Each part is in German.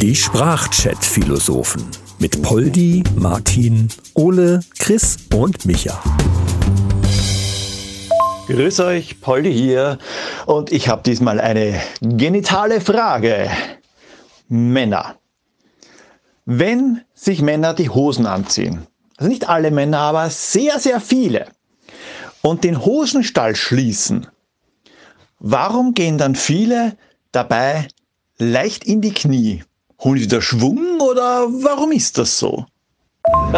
Die Sprachchat-Philosophen mit Poldi, Martin, Ole, Chris und Micha. Grüß euch, Poldi hier. Und ich habe diesmal eine genitale Frage. Männer. Wenn sich Männer die Hosen anziehen, also nicht alle Männer, aber sehr, sehr viele, und den Hosenstall schließen, warum gehen dann viele dabei leicht in die Knie? Holen sie da Schwung oder warum ist das so?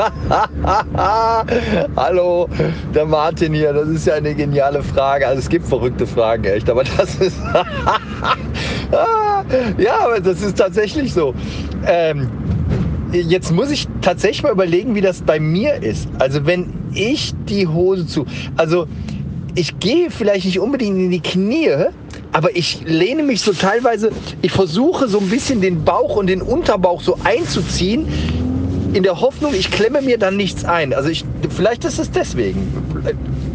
Hallo, der Martin hier. Das ist ja eine geniale Frage. Also es gibt verrückte Fragen, echt, aber das ist. ja, aber das ist tatsächlich so. Ähm, jetzt muss ich tatsächlich mal überlegen, wie das bei mir ist. Also wenn ich die Hose zu. Also ich gehe vielleicht nicht unbedingt in die Knie, aber ich lehne mich so teilweise, ich versuche so ein bisschen den Bauch und den Unterbauch so einzuziehen, in der Hoffnung, ich klemme mir dann nichts ein. Also ich, vielleicht ist es deswegen.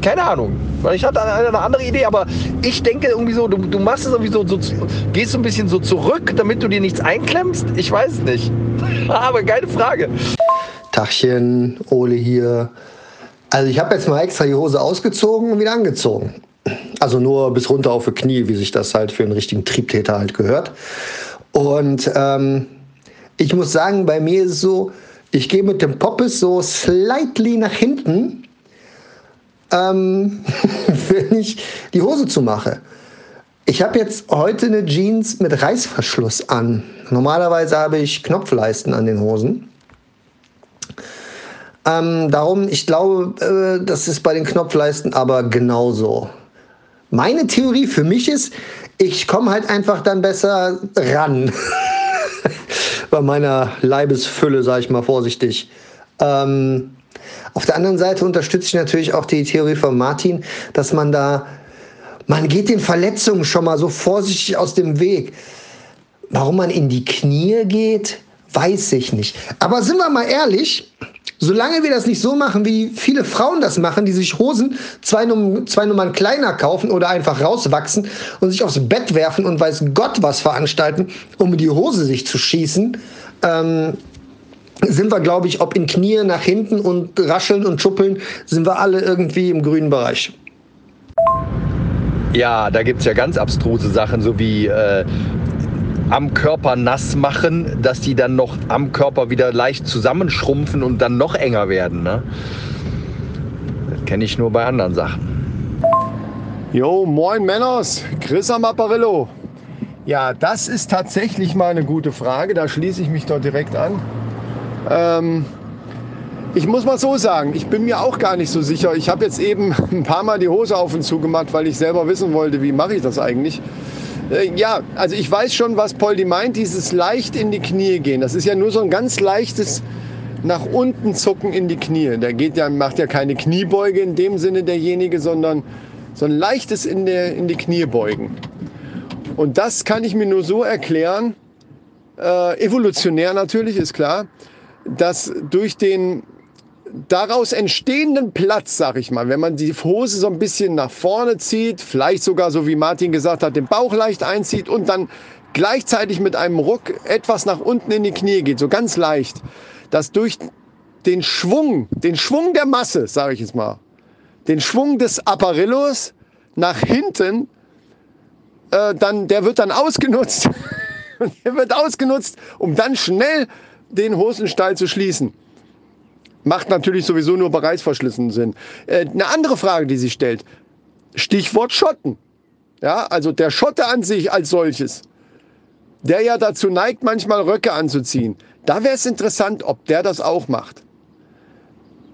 Keine Ahnung. Ich hatte eine andere Idee, aber ich denke irgendwie so, du, du machst es irgendwie so, so, gehst so ein bisschen so zurück, damit du dir nichts einklemmst. Ich weiß es nicht. aber keine Frage. Tachchen, Ole hier. Also ich habe jetzt mal extra die Hose ausgezogen und wieder angezogen. Also nur bis runter auf die Knie, wie sich das halt für einen richtigen Triebtäter halt gehört. Und ähm, ich muss sagen, bei mir ist es so, ich gehe mit dem Poppes so slightly nach hinten, ähm, wenn ich die Hose zumache. Ich habe jetzt heute eine Jeans mit Reißverschluss an. Normalerweise habe ich Knopfleisten an den Hosen. Ähm, darum, ich glaube, äh, das ist bei den Knopfleisten aber genauso. Meine Theorie für mich ist, ich komme halt einfach dann besser ran. bei meiner Leibesfülle, sage ich mal vorsichtig. Ähm, auf der anderen Seite unterstütze ich natürlich auch die Theorie von Martin, dass man da, man geht den Verletzungen schon mal so vorsichtig aus dem Weg. Warum man in die Knie geht, weiß ich nicht. Aber sind wir mal ehrlich, Solange wir das nicht so machen, wie viele Frauen das machen, die sich Hosen zwei, Num zwei Nummern kleiner kaufen oder einfach rauswachsen und sich aufs Bett werfen und weiß Gott was veranstalten, um die Hose sich zu schießen, ähm, sind wir, glaube ich, ob in Knie nach hinten und rascheln und schuppeln, sind wir alle irgendwie im grünen Bereich. Ja, da gibt es ja ganz abstruse Sachen, so wie äh, am Körper nass machen, dass die dann noch am Körper wieder leicht zusammenschrumpfen und dann noch enger werden. Ne? Das kenne ich nur bei anderen Sachen. Jo, moin Männers, Chris am Apparillo. Ja, das ist tatsächlich mal eine gute Frage. Da schließe ich mich dort direkt an. Ähm, ich muss mal so sagen, ich bin mir auch gar nicht so sicher. Ich habe jetzt eben ein paar Mal die Hose auf und zu gemacht, weil ich selber wissen wollte, wie mache ich das eigentlich. Äh, ja, also ich weiß schon, was Poldi meint, dieses leicht in die Knie gehen. Das ist ja nur so ein ganz leichtes nach unten zucken in die Knie. Der geht ja, macht ja keine Kniebeuge in dem Sinne derjenige, sondern so ein leichtes in, der, in die Knie beugen. Und das kann ich mir nur so erklären, äh, evolutionär natürlich, ist klar, dass durch den daraus entstehenden Platz, sag ich mal, wenn man die Hose so ein bisschen nach vorne zieht, vielleicht sogar so wie Martin gesagt hat, den Bauch leicht einzieht und dann gleichzeitig mit einem Ruck etwas nach unten in die Knie geht, so ganz leicht, dass durch den Schwung, den Schwung der Masse, sage ich jetzt mal, den Schwung des Apparillos nach hinten, äh, dann, der wird dann ausgenutzt. der wird ausgenutzt, um dann schnell den Hosenstall zu schließen macht natürlich sowieso nur bei Reißverschlüssen Sinn. Äh, eine andere Frage, die sich stellt, Stichwort Schotten. Ja, also der Schotte an sich als solches, der ja dazu neigt, manchmal Röcke anzuziehen. Da wäre es interessant, ob der das auch macht.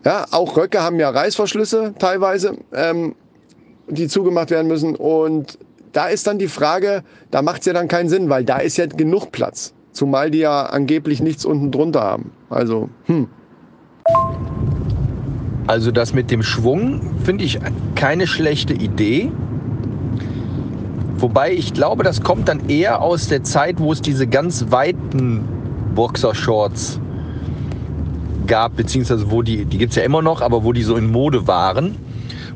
Ja, auch Röcke haben ja Reißverschlüsse teilweise, ähm, die zugemacht werden müssen. Und da ist dann die Frage, da macht es ja dann keinen Sinn, weil da ist ja genug Platz. Zumal die ja angeblich nichts unten drunter haben. Also, hm. Also das mit dem Schwung finde ich keine schlechte Idee. Wobei ich glaube, das kommt dann eher aus der Zeit, wo es diese ganz weiten Boxershorts gab, beziehungsweise wo die, die gibt es ja immer noch, aber wo die so in Mode waren.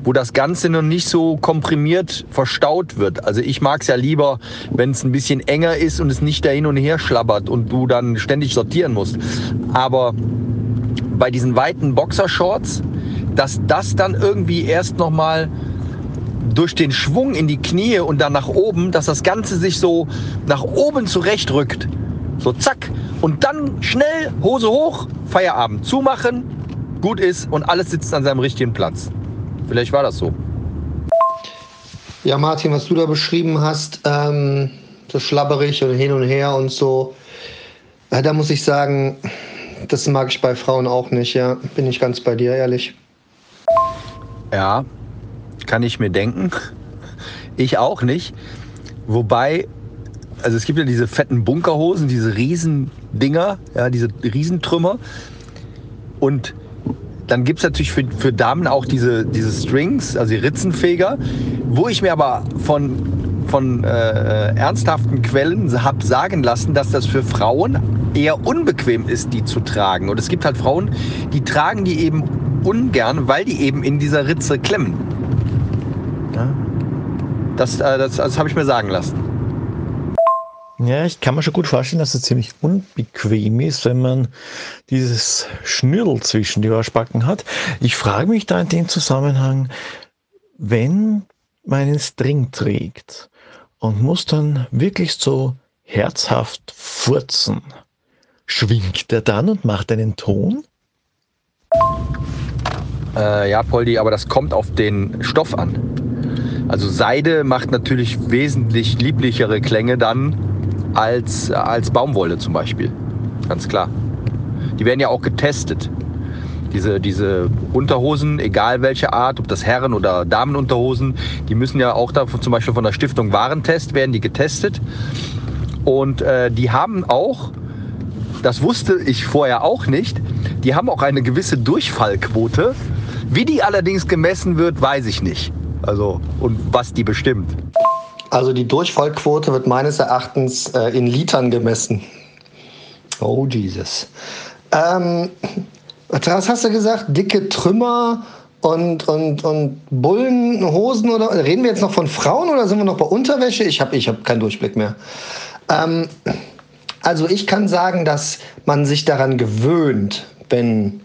wo das Ganze noch nicht so komprimiert verstaut wird. Also ich mag es ja lieber, wenn es ein bisschen enger ist und es nicht da hin und her schlabbert und du dann ständig sortieren musst. Aber bei diesen weiten Boxershorts, dass das dann irgendwie erst noch mal durch den Schwung in die Knie und dann nach oben, dass das Ganze sich so nach oben zurechtrückt. So zack. Und dann schnell Hose hoch, Feierabend zumachen, gut ist und alles sitzt an seinem richtigen Platz. Vielleicht war das so. Ja, Martin, was du da beschrieben hast, ähm, so schlabberig und hin und her und so, ja, da muss ich sagen, das mag ich bei Frauen auch nicht, ja. Bin ich ganz bei dir, ehrlich. Ja, kann ich mir denken. Ich auch nicht. Wobei, also es gibt ja diese fetten Bunkerhosen, diese Riesendinger, ja, diese Riesentrümmer. Und dann gibt es natürlich für, für Damen auch diese, diese Strings, also die Ritzenfeger, wo ich mir aber von, von äh, ernsthaften Quellen habe sagen lassen, dass das für Frauen eher unbequem ist, die zu tragen. Und es gibt halt Frauen, die tragen die eben ungern, weil die eben in dieser Ritze klemmen. Ja? Das, äh, das, das habe ich mir sagen lassen. Ja, ich kann mir schon gut vorstellen, dass es ziemlich unbequem ist, wenn man dieses Schnürl zwischen die Arschbacken hat. Ich frage mich da in dem Zusammenhang, wenn man einen String trägt und muss dann wirklich so herzhaft furzen, schwingt er dann und macht einen Ton? Äh, ja, Poldi, aber das kommt auf den Stoff an. Also Seide macht natürlich wesentlich lieblichere Klänge dann als, als Baumwolle zum Beispiel. Ganz klar. Die werden ja auch getestet. Diese, diese Unterhosen, egal welche Art, ob das Herren- oder Damenunterhosen, die müssen ja auch da zum Beispiel von der Stiftung Warentest werden die getestet. Und äh, die haben auch, das wusste ich vorher auch nicht, die haben auch eine gewisse Durchfallquote. Wie die allerdings gemessen wird, weiß ich nicht. Also, und was die bestimmt. Also die Durchfallquote wird meines Erachtens äh, in Litern gemessen. Oh Jesus. Ähm, was hast du gesagt? Dicke Trümmer und, und, und Bullenhosen oder reden wir jetzt noch von Frauen oder sind wir noch bei Unterwäsche? Ich habe ich hab keinen Durchblick mehr. Ähm, also ich kann sagen, dass man sich daran gewöhnt, wenn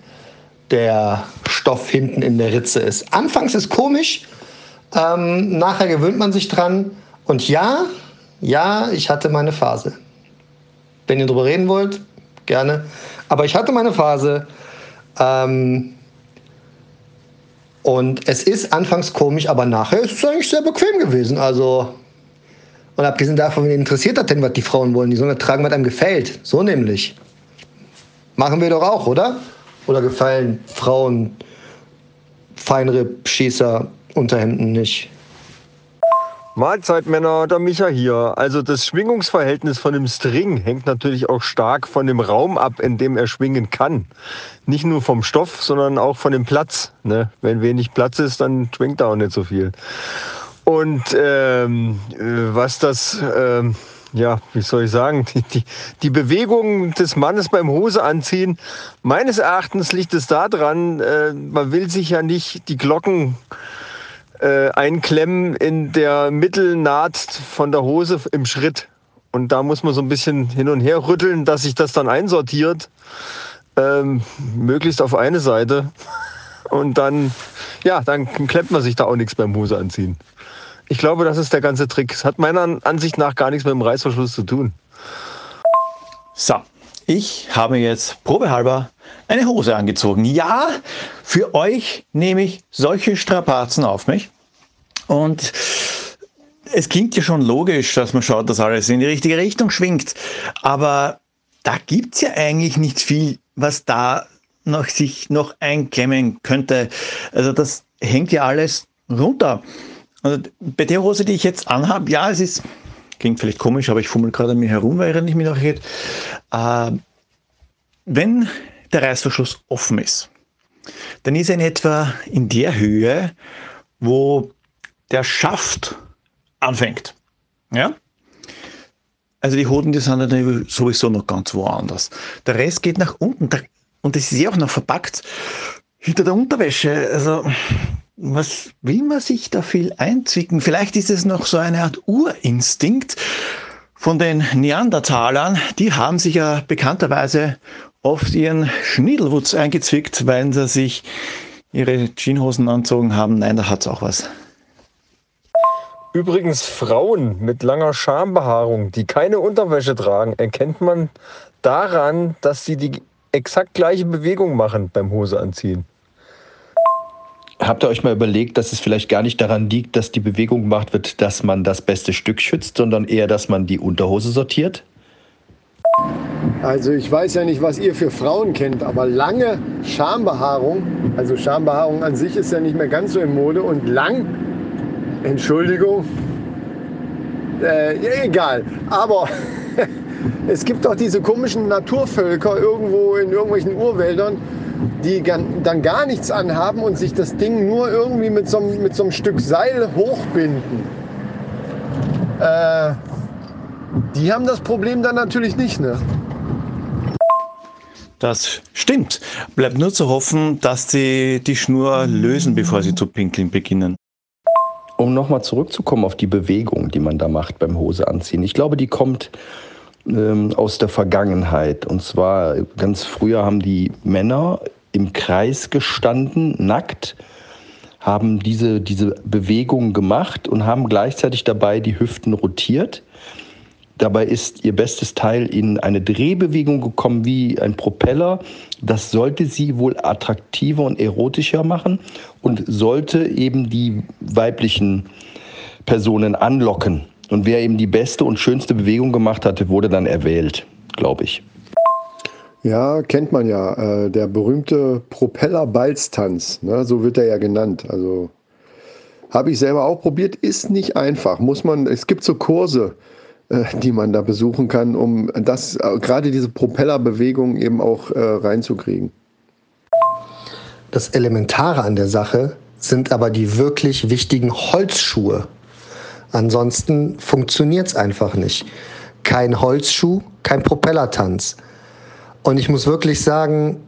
der Stoff hinten in der Ritze ist. Anfangs ist komisch, ähm, nachher gewöhnt man sich dran. Und ja, ja, ich hatte meine Phase. Wenn ihr darüber reden wollt, gerne. Aber ich hatte meine Phase. Ähm, und es ist anfangs komisch, aber nachher ist es eigentlich sehr bequem gewesen. Also, und abgesehen davon, wen interessiert das denn, was die Frauen wollen? Die sollen tragen, was einem gefällt. So nämlich. Machen wir doch auch, oder? Oder gefallen Frauen Feinripp-Schießer Unterhemden nicht? Mahlzeit Männer, der Micha hier. Also das Schwingungsverhältnis von dem String hängt natürlich auch stark von dem Raum ab, in dem er schwingen kann. Nicht nur vom Stoff, sondern auch von dem Platz. Ne? Wenn wenig Platz ist, dann schwingt er auch nicht so viel. Und ähm, äh, was das, ähm, ja, wie soll ich sagen, die, die, die Bewegung des Mannes beim Hose anziehen, meines Erachtens liegt es daran, äh, man will sich ja nicht die Glocken äh, einklemmen in der Mittelnaht von der Hose im Schritt. Und da muss man so ein bisschen hin und her rütteln, dass sich das dann einsortiert. Ähm, möglichst auf eine Seite. Und dann, ja, dann klemmt man sich da auch nichts beim Hose anziehen. Ich glaube, das ist der ganze Trick. Es hat meiner Ansicht nach gar nichts mit dem Reißverschluss zu tun. So, ich habe jetzt probehalber eine Hose angezogen. Ja, für euch nehme ich solche Strapazen auf mich. Und es klingt ja schon logisch, dass man schaut, dass alles in die richtige Richtung schwingt. Aber da gibt es ja eigentlich nicht viel, was da noch sich noch einklemmen könnte. Also das hängt ja alles runter. Also bei der Hose, die ich jetzt anhabe, ja, es ist, klingt vielleicht komisch, aber ich fummel gerade an mir herum, weil ich mich noch geht. Äh, wenn der Reißverschluss offen ist, dann ist er in etwa in der Höhe, wo der Schaft anfängt. Ja? Also die Hoden, die sind dann sowieso noch ganz woanders. Der Rest geht nach unten und das ist ja auch noch verpackt hinter der Unterwäsche. Also was will man sich da viel einzwicken? Vielleicht ist es noch so eine Art Urinstinkt von den Neandertalern. Die haben sich ja bekannterweise oft ihren Schniedelwutz eingezwickt, weil sie sich ihre Jeanshosen anzogen haben. Nein, da hat's auch was. Übrigens Frauen mit langer Schambehaarung, die keine Unterwäsche tragen, erkennt man daran, dass sie die exakt gleiche Bewegung machen beim Hose anziehen. Habt ihr euch mal überlegt, dass es vielleicht gar nicht daran liegt, dass die Bewegung gemacht wird, dass man das beste Stück schützt, sondern eher, dass man die Unterhose sortiert? Also ich weiß ja nicht, was ihr für Frauen kennt, aber lange Schambehaarung, also Schambehaarung an sich ist ja nicht mehr ganz so in Mode und lang, Entschuldigung, äh, egal, aber es gibt doch diese komischen Naturvölker irgendwo in irgendwelchen Urwäldern, die dann gar nichts anhaben und sich das Ding nur irgendwie mit so, mit so einem Stück Seil hochbinden. Äh, die haben das Problem dann natürlich nicht, ne? Das stimmt. Bleibt nur zu hoffen, dass sie die Schnur lösen, bevor sie zu pinkeln beginnen. Um nochmal zurückzukommen auf die Bewegung, die man da macht beim Hose anziehen. Ich glaube, die kommt ähm, aus der Vergangenheit. Und zwar ganz früher haben die Männer im Kreis gestanden, nackt, haben diese, diese Bewegung gemacht und haben gleichzeitig dabei die Hüften rotiert. Dabei ist ihr bestes Teil in eine Drehbewegung gekommen wie ein Propeller. Das sollte sie wohl attraktiver und erotischer machen und sollte eben die weiblichen Personen anlocken. Und wer eben die beste und schönste Bewegung gemacht hatte, wurde dann erwählt, glaube ich. Ja, kennt man ja. Äh, der berühmte Propeller-Balztanz, ne? so wird er ja genannt. Also habe ich selber auch probiert, ist nicht einfach. Muss man, es gibt so Kurse, äh, die man da besuchen kann, um das, äh, gerade diese Propellerbewegung eben auch äh, reinzukriegen. Das Elementare an der Sache sind aber die wirklich wichtigen Holzschuhe. Ansonsten funktioniert es einfach nicht. Kein Holzschuh, kein Propellertanz. Und ich muss wirklich sagen,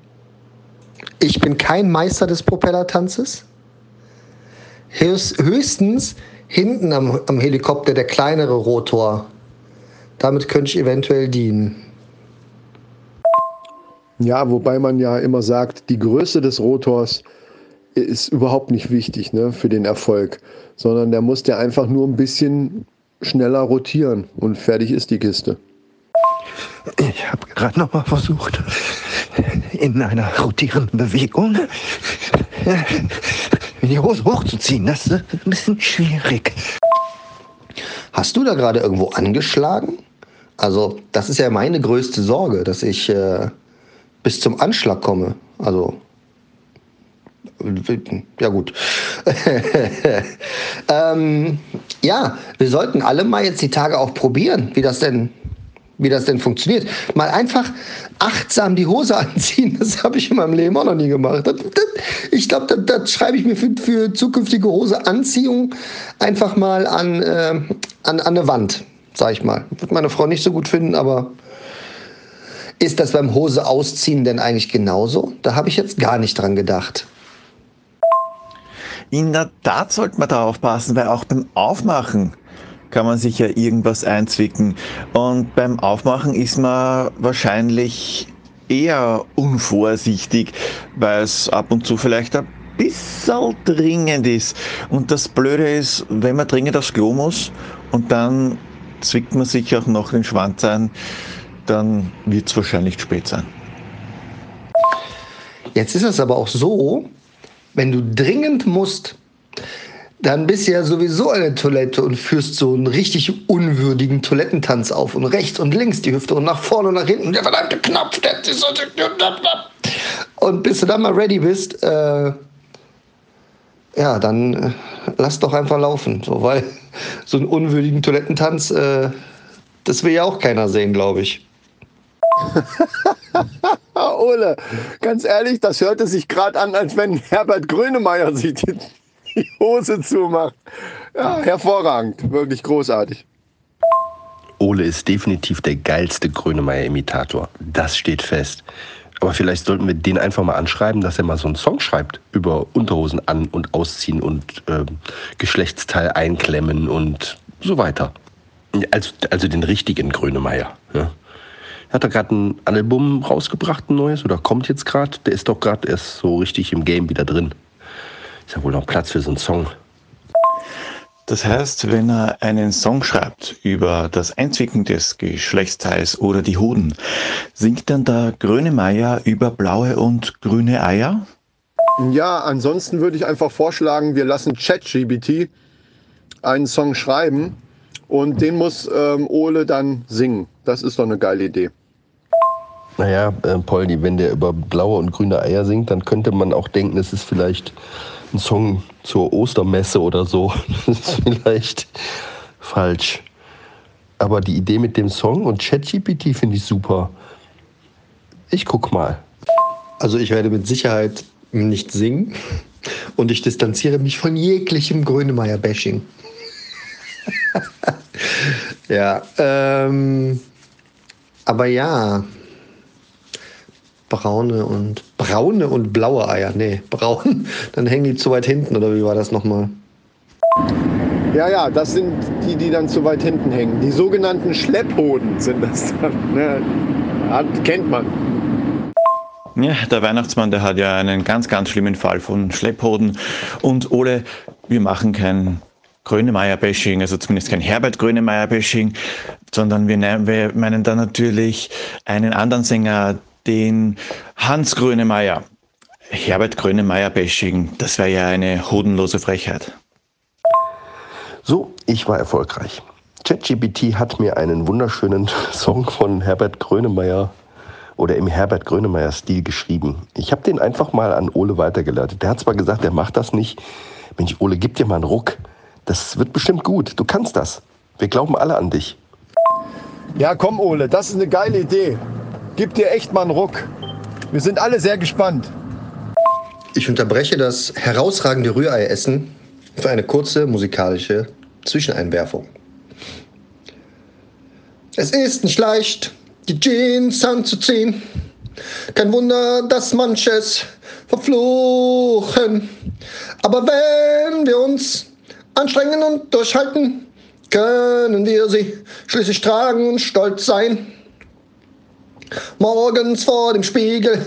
ich bin kein Meister des Propellertanzes. Höchstens hinten am, am Helikopter der kleinere Rotor. Damit könnte ich eventuell dienen. Ja, wobei man ja immer sagt, die Größe des Rotors ist überhaupt nicht wichtig ne, für den Erfolg, sondern der muss ja einfach nur ein bisschen schneller rotieren und fertig ist die Kiste. Ich habe gerade noch mal versucht, in einer rotierenden Bewegung die Hose hochzuziehen. Das ist ein bisschen schwierig. Hast du da gerade irgendwo angeschlagen? Also, das ist ja meine größte Sorge, dass ich äh, bis zum Anschlag komme. Also, ja gut. ähm, ja, wir sollten alle mal jetzt die Tage auch probieren, wie das denn wie das denn funktioniert. Mal einfach achtsam die Hose anziehen, das habe ich in meinem Leben auch noch nie gemacht. Das, das, ich glaube, das, das, schreibe ich mir für, für zukünftige Hoseanziehung einfach mal an, äh, an, an eine Wand, sage ich mal. Wird meine Frau nicht so gut finden, aber ist das beim Hose ausziehen denn eigentlich genauso? Da habe ich jetzt gar nicht dran gedacht. In der Tat sollte man da aufpassen, weil auch beim Aufmachen kann man sich ja irgendwas einzwicken. Und beim Aufmachen ist man wahrscheinlich eher unvorsichtig, weil es ab und zu vielleicht ein bisschen dringend ist. Und das Blöde ist, wenn man dringend aufs Klo muss und dann zwickt man sich auch noch den Schwanz ein, dann wird es wahrscheinlich spät sein. Jetzt ist es aber auch so, wenn du dringend musst, dann bist du ja sowieso der Toilette und führst so einen richtig unwürdigen Toilettentanz auf und rechts und links die Hüfte und nach vorne und nach hinten. Der verdammte Knopf, der ist so. Und bis du dann mal ready bist, äh, ja, dann äh, lass doch einfach laufen. So, weil so einen unwürdigen Toilettentanz, äh, das will ja auch keiner sehen, glaube ich. Ole, ganz ehrlich, das hörte sich gerade an, als wenn Herbert Grönemeyer sich die die Hose zumacht. Ja, hervorragend, wirklich großartig. Ole ist definitiv der geilste Grönemeyer-Imitator. Das steht fest. Aber vielleicht sollten wir den einfach mal anschreiben, dass er mal so einen Song schreibt über Unterhosen an- und ausziehen und ähm, Geschlechtsteil einklemmen und so weiter. Also, also den richtigen Grönemeyer. Ja. Hat er gerade ein Album rausgebracht, ein neues, oder kommt jetzt gerade? Der ist doch gerade erst so richtig im Game wieder drin. Ist ja wohl noch Platz für so einen Song. Das heißt, wenn er einen Song schreibt über das Einzwicken des Geschlechtsteils oder die Hoden, singt dann der Grönemeyer über blaue und grüne Eier? Ja, ansonsten würde ich einfach vorschlagen, wir lassen ChatGBT einen Song schreiben und den muss ähm, Ole dann singen. Das ist doch eine geile Idee. Naja, äh, Poldi, wenn der über blaue und grüne Eier singt, dann könnte man auch denken, es ist vielleicht ein Song zur Ostermesse oder so. Das ist vielleicht falsch. Aber die Idee mit dem Song und ChatGPT finde ich super. Ich guck mal. Also ich werde mit Sicherheit nicht singen und ich distanziere mich von jeglichem Grönemeyer-Bashing. ja, ähm, aber ja, braune und braune und blaue Eier, nee, braun, dann hängen die zu weit hinten oder wie war das nochmal? Ja, ja, das sind die, die dann zu weit hinten hängen. Die sogenannten Schlepphoden sind das dann. Ne? Hat, kennt man. Ja, der Weihnachtsmann, der hat ja einen ganz, ganz schlimmen Fall von Schlepphoden. Und Ole, wir machen kein Grönemeyer-Bashing, also zumindest kein Herbert Grönemeyer-Bashing, sondern wir, nehmen, wir meinen da natürlich einen anderen Sänger, den Hans Grönemeyer. Herbert Grönemeyer-Bashing, das wäre ja eine hodenlose Frechheit. So, ich war erfolgreich. ChatGPT hat mir einen wunderschönen Song von Herbert Grönemeyer oder im Herbert Grönemeyer-Stil geschrieben. Ich habe den einfach mal an Ole weitergeleitet. Der hat zwar gesagt, er macht das nicht. Mensch, Ole, gib dir mal einen Ruck. Das wird bestimmt gut. Du kannst das. Wir glauben alle an dich. Ja, komm, Ole, das ist eine geile Idee. Gib dir echt mal einen Ruck. Wir sind alle sehr gespannt. Ich unterbreche das herausragende Rührei-Essen für eine kurze musikalische Zwischeneinwerfung. Es ist nicht leicht, die Jeans anzuziehen. Kein Wunder, dass manches verfluchen. Aber wenn wir uns anstrengen und durchhalten, können wir sie schließlich tragen und stolz sein. Morgens vor dem Spiegel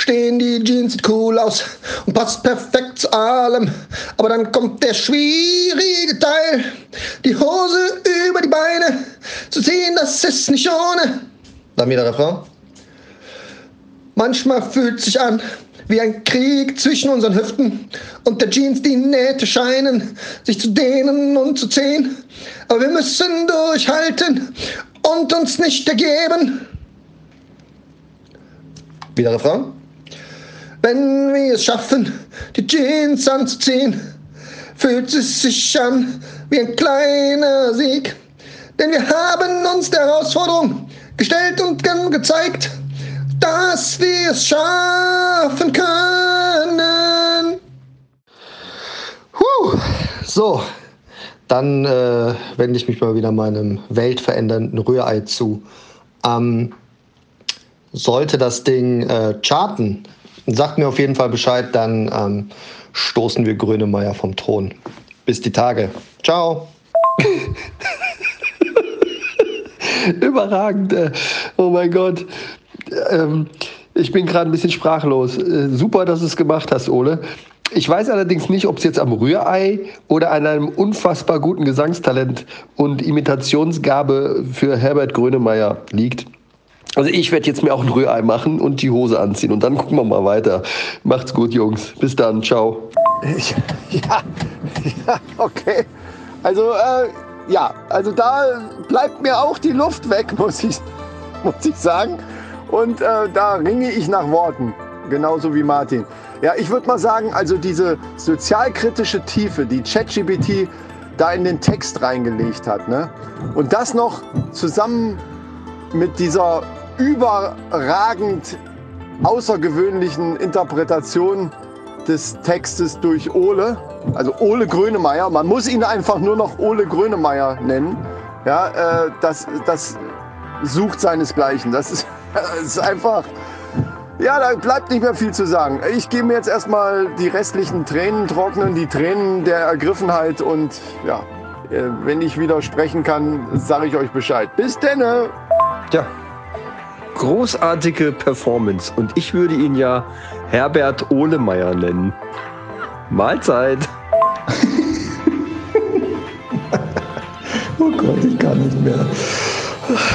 stehen die Jeans sieht cool aus und passt perfekt zu allem. Aber dann kommt der schwierige Teil, die Hose über die Beine zu ziehen, das ist nicht ohne. Dann wieder Refrain. Manchmal fühlt sich an wie ein Krieg zwischen unseren Hüften und der Jeans, die Nähte scheinen sich zu dehnen und zu ziehen. Aber wir müssen durchhalten und uns nicht ergeben. Wieder Refrain. Wenn wir es schaffen, die Jeans anzuziehen, fühlt es sich an wie ein kleiner Sieg. Denn wir haben uns der Herausforderung gestellt und gezeigt, dass wir es schaffen können. Puh. So, dann äh, wende ich mich mal wieder meinem weltverändernden Rührei zu. Ähm, sollte das Ding äh, charten, sagt mir auf jeden Fall Bescheid, dann ähm, stoßen wir Grönemeyer vom Thron. Bis die Tage. Ciao. Überragend. äh, Oh mein Gott. Ähm, ich bin gerade ein bisschen sprachlos. Äh, Super, dass du es gemacht hast, Ole. Ich weiß allerdings nicht, ob es jetzt am Rührei oder an einem unfassbar guten Gesangstalent und Imitationsgabe für Herbert Grönemeyer liegt. Also ich werde jetzt mir auch ein Rührei machen und die Hose anziehen und dann gucken wir mal weiter. Macht's gut, Jungs. Bis dann. Ciao. Ja, ja, okay. Also, äh, ja, also da bleibt mir auch die Luft weg, muss ich, muss ich sagen. Und äh, da ringe ich nach Worten, genauso wie Martin. Ja, ich würde mal sagen, also diese sozialkritische Tiefe, die ChatGPT da in den Text reingelegt hat, ne? und das noch zusammen mit dieser überragend außergewöhnlichen Interpretation des Textes durch Ole, also Ole Grönemeyer, man muss ihn einfach nur noch Ole Grönemeyer nennen, ja, äh, das, das sucht seinesgleichen. Das ist, das ist einfach Ja, da bleibt nicht mehr viel zu sagen. Ich gehe mir jetzt erstmal die restlichen Tränen trocknen, die Tränen der Ergriffenheit und ja, äh, wenn ich wieder sprechen kann, sage ich euch Bescheid. Bis denne! Ja, großartige Performance. Und ich würde ihn ja Herbert Ohlemeyer nennen. Mahlzeit. Oh Gott, ich kann nicht mehr.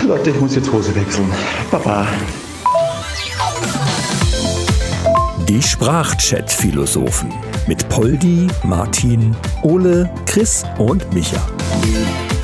Leute, ich muss jetzt Hose wechseln. Baba. Die Sprachchat-Philosophen mit Poldi, Martin, Ole, Chris und Micha.